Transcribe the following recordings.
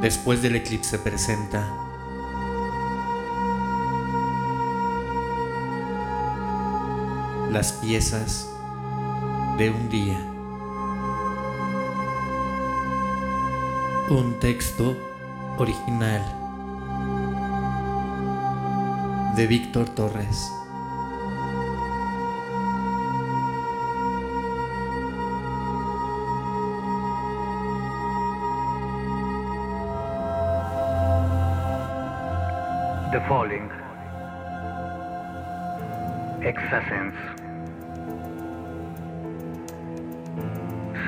Después del eclipse presenta las piezas de un día. Un texto original de Víctor Torres. The Falling. Exacence.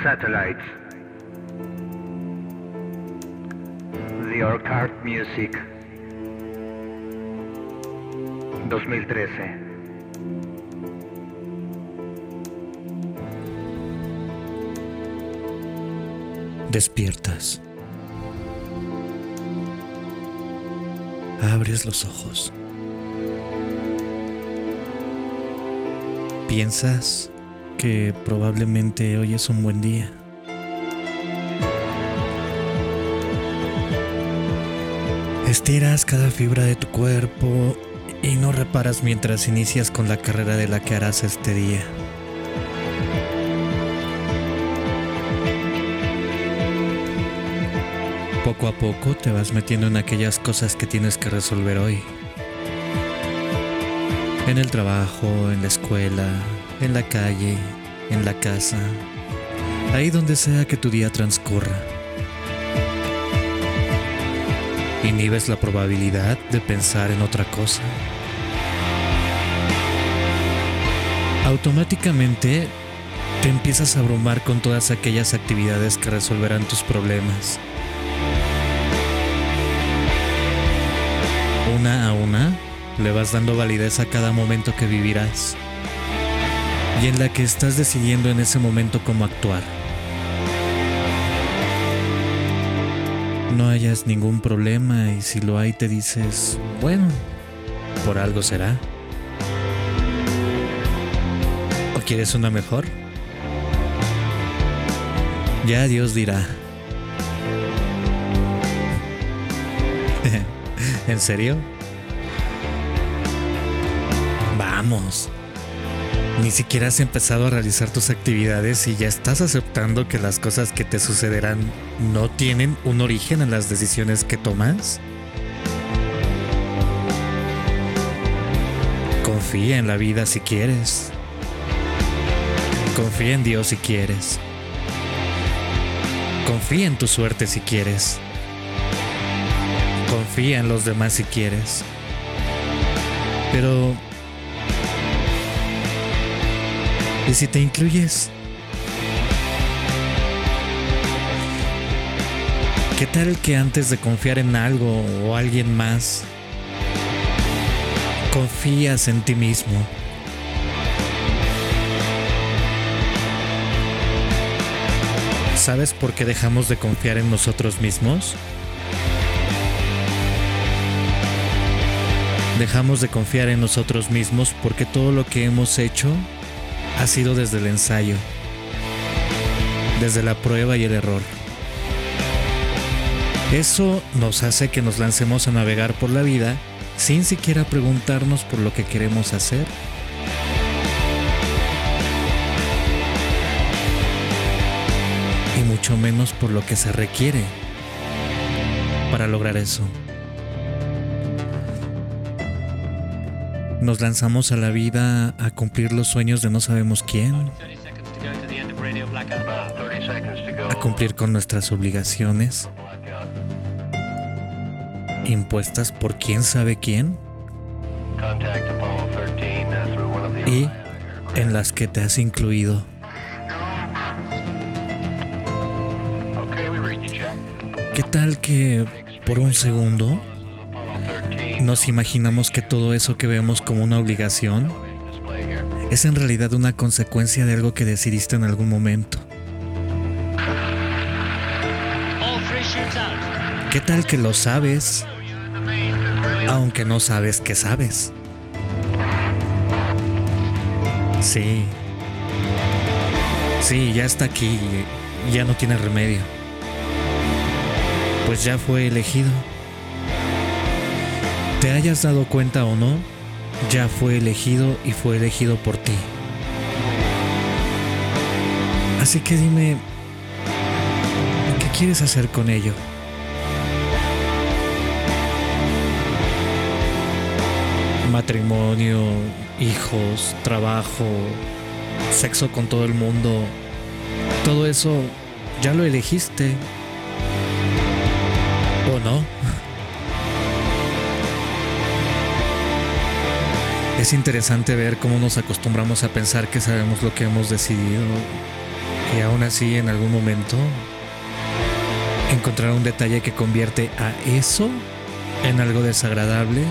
Satellites. The Orchard Music. 2013. Despiertas. Abres los ojos. Piensas que probablemente hoy es un buen día. Estiras cada fibra de tu cuerpo y no reparas mientras inicias con la carrera de la que harás este día. Poco a poco te vas metiendo en aquellas cosas que tienes que resolver hoy. En el trabajo, en la escuela, en la calle, en la casa, ahí donde sea que tu día transcurra. Inhibes la probabilidad de pensar en otra cosa. Automáticamente te empiezas a abrumar con todas aquellas actividades que resolverán tus problemas. Una a una le vas dando validez a cada momento que vivirás y en la que estás decidiendo en ese momento cómo actuar. No hayas ningún problema y si lo hay te dices, bueno, por algo será. ¿O quieres una mejor? Ya Dios dirá. ¿En serio? Vamos. Ni siquiera has empezado a realizar tus actividades y ya estás aceptando que las cosas que te sucederán no tienen un origen en las decisiones que tomas. Confía en la vida si quieres. Confía en Dios si quieres. Confía en tu suerte si quieres. Confía en los demás si quieres. Pero... ¿Y si te incluyes? ¿Qué tal que antes de confiar en algo o alguien más, confías en ti mismo? ¿Sabes por qué dejamos de confiar en nosotros mismos? Dejamos de confiar en nosotros mismos porque todo lo que hemos hecho ha sido desde el ensayo, desde la prueba y el error. Eso nos hace que nos lancemos a navegar por la vida sin siquiera preguntarnos por lo que queremos hacer. Y mucho menos por lo que se requiere para lograr eso. Nos lanzamos a la vida a cumplir los sueños de no sabemos quién, a cumplir con nuestras obligaciones impuestas por quién sabe quién y en las que te has incluido. ¿Qué tal que por un segundo nos imaginamos que todo eso que vemos como una obligación es en realidad una consecuencia de algo que decidiste en algún momento? ¿Qué tal que lo sabes, aunque no sabes que sabes? Sí. Sí, ya está aquí, ya no tiene remedio. pues ya fue elegido. Te hayas dado cuenta o no, ya fue elegido y fue elegido por ti. Así que dime, ¿qué quieres hacer con ello? Matrimonio, hijos, trabajo, sexo con todo el mundo, todo eso ya lo elegiste. ¿O no? Es interesante ver cómo nos acostumbramos a pensar que sabemos lo que hemos decidido y aún así en algún momento encontrar un detalle que convierte a eso en algo desagradable,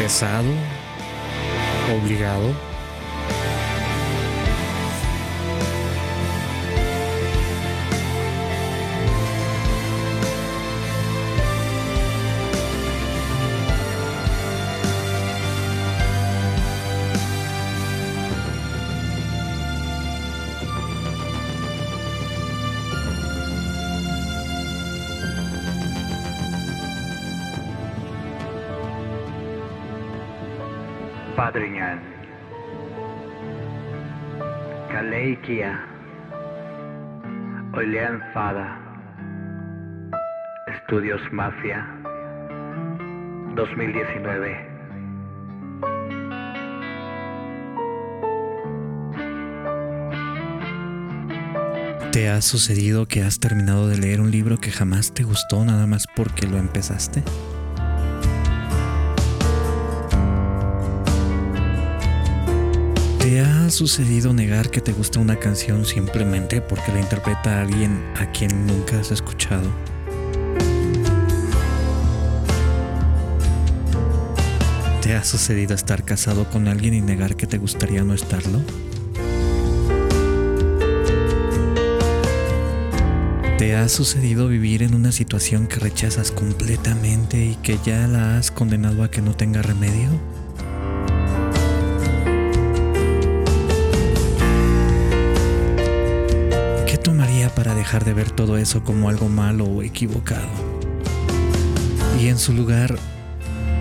pesado, obligado. Padriñan. Kaleikia. Olean Fada. Estudios Mafia. 2019. ¿Te ha sucedido que has terminado de leer un libro que jamás te gustó nada más porque lo empezaste? ¿Te ha sucedido negar que te gusta una canción simplemente porque la interpreta alguien a quien nunca has escuchado? ¿Te ha sucedido estar casado con alguien y negar que te gustaría no estarlo? ¿Te ha sucedido vivir en una situación que rechazas completamente y que ya la has condenado a que no tenga remedio? Para dejar de ver todo eso como algo malo o equivocado? Y en su lugar,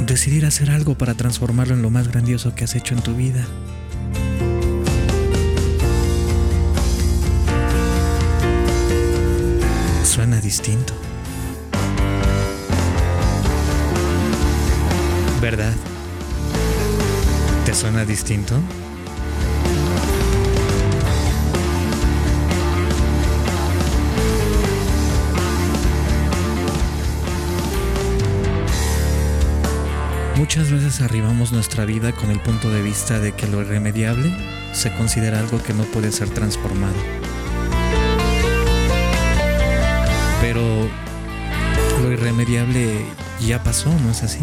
decidir hacer algo para transformarlo en lo más grandioso que has hecho en tu vida. Suena distinto. ¿Verdad? ¿Te suena distinto? Muchas veces arribamos nuestra vida con el punto de vista de que lo irremediable se considera algo que no puede ser transformado. Pero lo irremediable ya pasó, ¿no es así?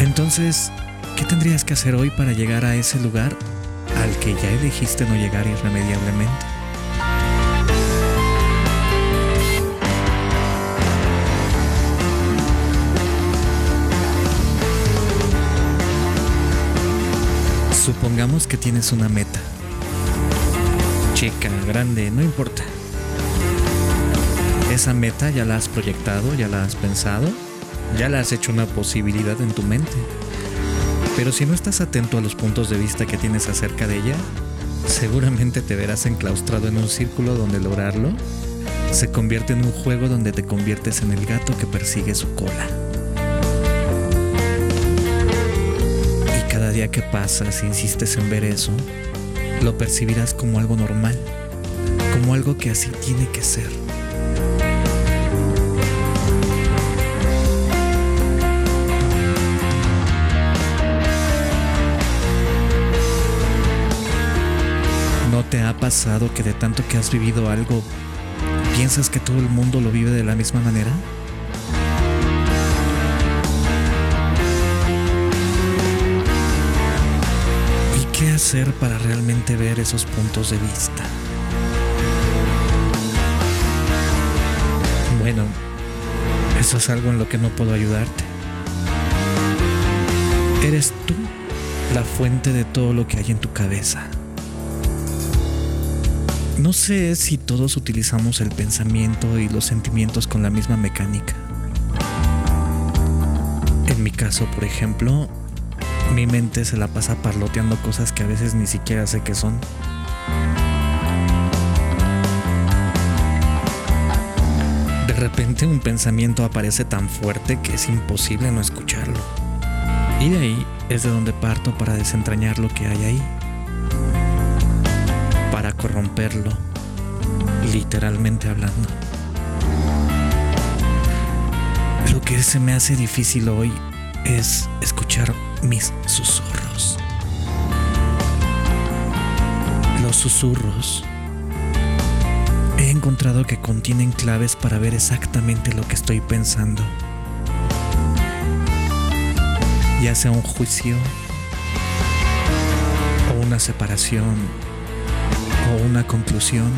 Entonces, ¿qué tendrías que hacer hoy para llegar a ese lugar al que ya elegiste no llegar irremediablemente? Supongamos que tienes una meta. Chica, grande, no importa. Esa meta ya la has proyectado, ya la has pensado, ya la has hecho una posibilidad en tu mente. Pero si no estás atento a los puntos de vista que tienes acerca de ella, seguramente te verás enclaustrado en un círculo donde lograrlo se convierte en un juego donde te conviertes en el gato que persigue su cola. Día que pasa, si insistes en ver eso, lo percibirás como algo normal, como algo que así tiene que ser. ¿No te ha pasado que de tanto que has vivido algo, piensas que todo el mundo lo vive de la misma manera? Hacer para realmente ver esos puntos de vista? Bueno, eso es algo en lo que no puedo ayudarte. Eres tú la fuente de todo lo que hay en tu cabeza. No sé si todos utilizamos el pensamiento y los sentimientos con la misma mecánica. En mi caso, por ejemplo, mi mente se la pasa parloteando cosas que a veces ni siquiera sé qué son. De repente un pensamiento aparece tan fuerte que es imposible no escucharlo. Y de ahí es de donde parto para desentrañar lo que hay ahí. Para corromperlo, literalmente hablando. Lo que se me hace difícil hoy es escuchar mis susurros. Los susurros he encontrado que contienen claves para ver exactamente lo que estoy pensando. Ya sea un juicio o una separación o una conclusión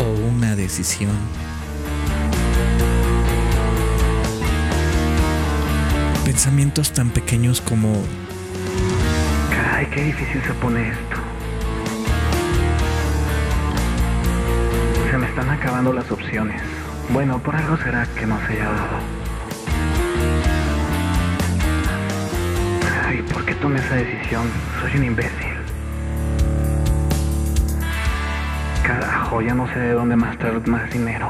o una decisión. Pensamientos tan pequeños como Caray, qué difícil se pone esto. Se me están acabando las opciones. Bueno, por algo será que no se haya dado. Ay, ¿por qué tomé esa decisión? Soy un imbécil. Carajo, ya no sé de dónde más traer más dinero.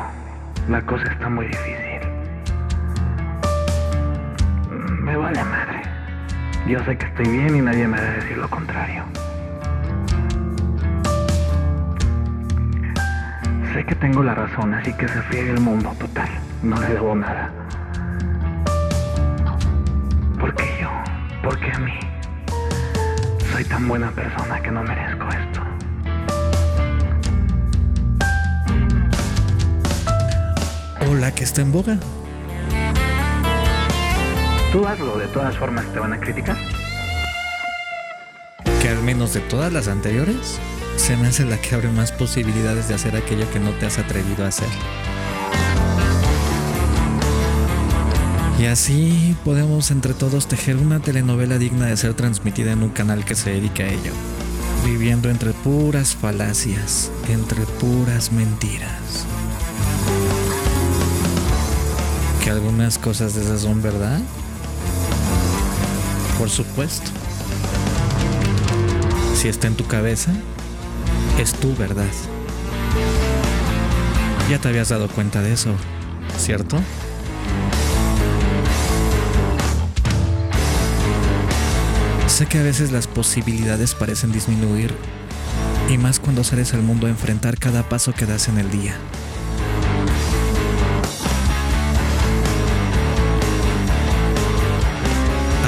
La cosa está muy difícil. Vale madre. Yo sé que estoy bien y nadie me debe decir lo contrario. Sé que tengo la razón, así que se friegue el mundo total. No le debo nada. ¿Por qué yo? ¿Por qué a mí? Soy tan buena persona que no merezco esto. o la que está en boga. Tú de todas formas te van a criticar. que al menos de todas las anteriores, se me hace la que abre más posibilidades de hacer aquello que no te has atrevido a hacer. Y así podemos entre todos tejer una telenovela digna de ser transmitida en un canal que se dedica a ello, viviendo entre puras falacias, entre puras mentiras. Que algunas cosas de esas son verdad, por supuesto. Si está en tu cabeza, es tu verdad. Ya te habías dado cuenta de eso, ¿cierto? Sé que a veces las posibilidades parecen disminuir, y más cuando sales al mundo a enfrentar cada paso que das en el día.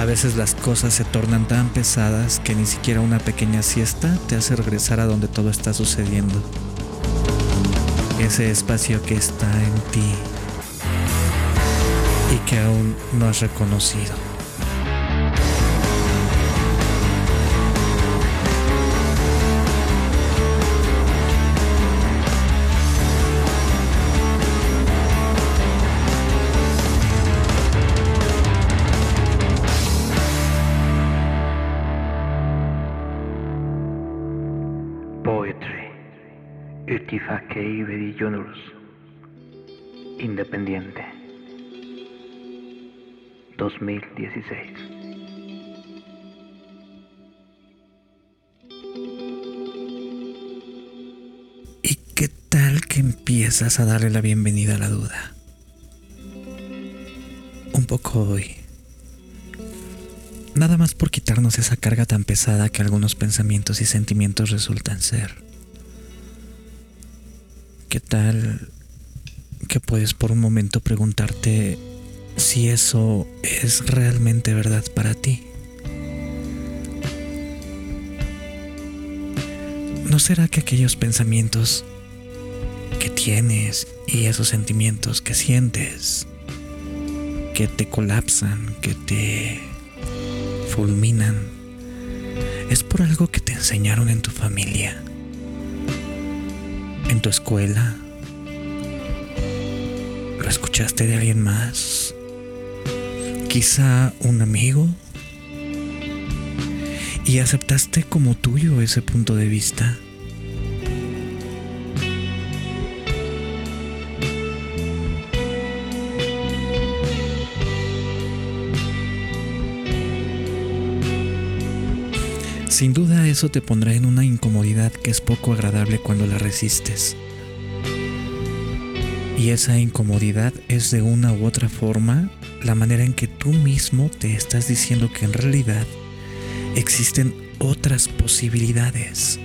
Veces las cosas se tornan tan pesadas que ni siquiera una pequeña siesta te hace regresar a donde todo está sucediendo. Ese espacio que está en ti y que aún no has reconocido. Independiente. 2016. ¿Y qué tal que empiezas a darle la bienvenida a la duda? Un poco hoy. Nada más por quitarnos esa carga tan pesada que algunos pensamientos y sentimientos resultan ser. ¿Qué tal que puedes por un momento preguntarte si eso es realmente verdad para ti? ¿No será que aquellos pensamientos que tienes y esos sentimientos que sientes, que te colapsan, que te fulminan, es por algo que te enseñaron en tu familia, en tu escuela? lo escuchaste de alguien más, quizá un amigo, y aceptaste como tuyo ese punto de vista. Sin duda eso te pondrá en una incomodidad que es poco agradable cuando la resistes. Y esa incomodidad es de una u otra forma la manera en que tú mismo te estás diciendo que en realidad existen otras posibilidades.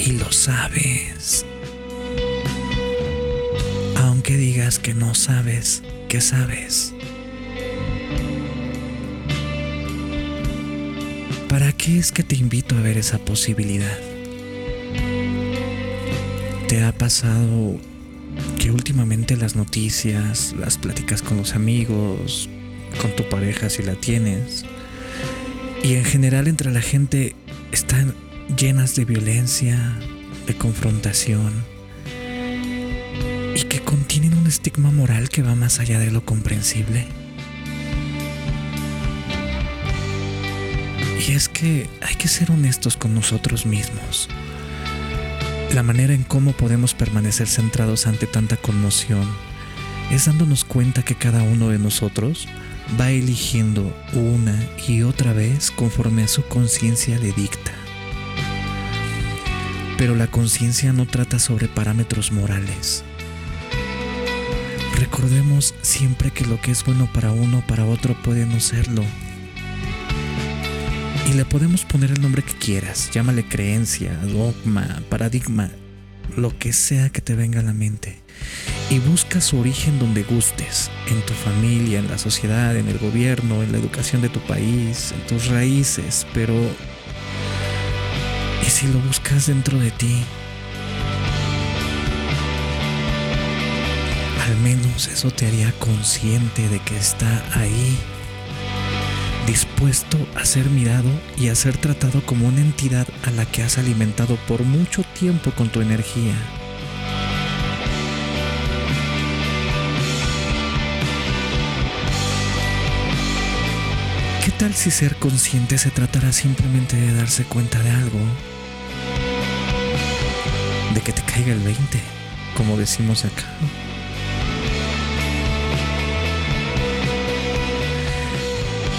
Y lo sabes. Aunque digas que no sabes, que sabes. ¿Para qué es que te invito a ver esa posibilidad? ¿Te ha pasado que últimamente las noticias, las pláticas con los amigos, con tu pareja si la tienes, y en general entre la gente están llenas de violencia, de confrontación, y que contienen un estigma moral que va más allá de lo comprensible? Y es que hay que ser honestos con nosotros mismos. La manera en cómo podemos permanecer centrados ante tanta conmoción es dándonos cuenta que cada uno de nosotros va eligiendo una y otra vez conforme a su conciencia le dicta. Pero la conciencia no trata sobre parámetros morales. Recordemos siempre que lo que es bueno para uno para otro puede no serlo y le podemos poner el nombre que quieras, llámale creencia, dogma, paradigma, lo que sea que te venga a la mente. Y busca su origen donde gustes, en tu familia, en la sociedad, en el gobierno, en la educación de tu país, en tus raíces, pero... ¿Y si lo buscas dentro de ti? Al menos eso te haría consciente de que está ahí dispuesto a ser mirado y a ser tratado como una entidad a la que has alimentado por mucho tiempo con tu energía. ¿Qué tal si ser consciente se tratara simplemente de darse cuenta de algo? De que te caiga el 20, como decimos acá.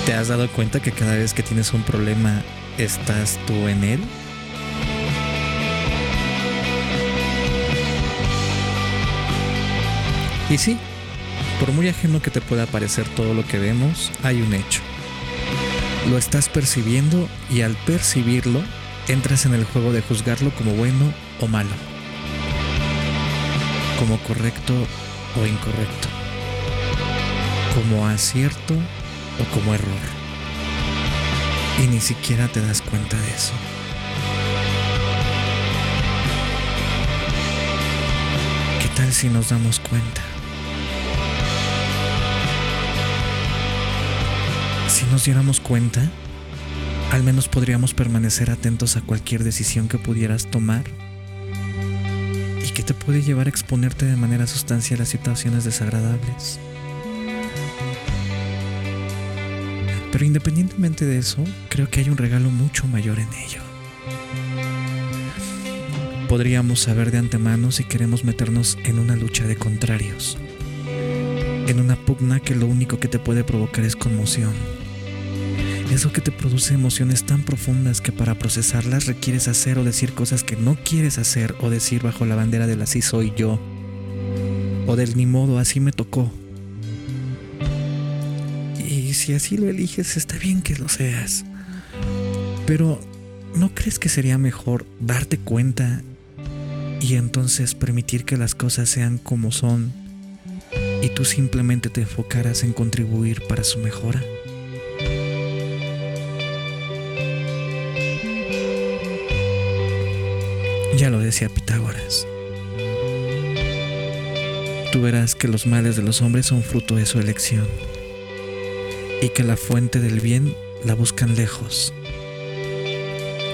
¿Te has dado cuenta que cada vez que tienes un problema estás tú en él? Y sí, por muy ajeno que te pueda parecer todo lo que vemos, hay un hecho. Lo estás percibiendo y al percibirlo, entras en el juego de juzgarlo como bueno o malo, como correcto o incorrecto, como acierto o como error. Y ni siquiera te das cuenta de eso. ¿Qué tal si nos damos cuenta? Si nos diéramos cuenta, al menos podríamos permanecer atentos a cualquier decisión que pudieras tomar y que te puede llevar a exponerte de manera sustancial a situaciones desagradables. Pero independientemente de eso, creo que hay un regalo mucho mayor en ello. Podríamos saber de antemano si queremos meternos en una lucha de contrarios, en una pugna que lo único que te puede provocar es conmoción. Eso que te produce emociones tan profundas que para procesarlas requieres hacer o decir cosas que no quieres hacer o decir bajo la bandera del así soy yo, o del ni modo así me tocó si así lo eliges, está bien que lo seas. Pero, ¿no crees que sería mejor darte cuenta y entonces permitir que las cosas sean como son y tú simplemente te enfocaras en contribuir para su mejora? Ya lo decía Pitágoras. Tú verás que los males de los hombres son fruto de su elección y que la fuente del bien la buscan lejos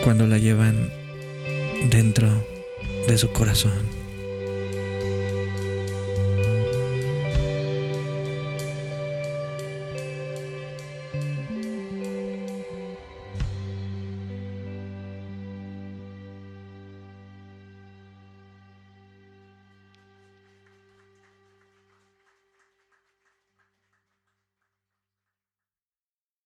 cuando la llevan dentro de su corazón.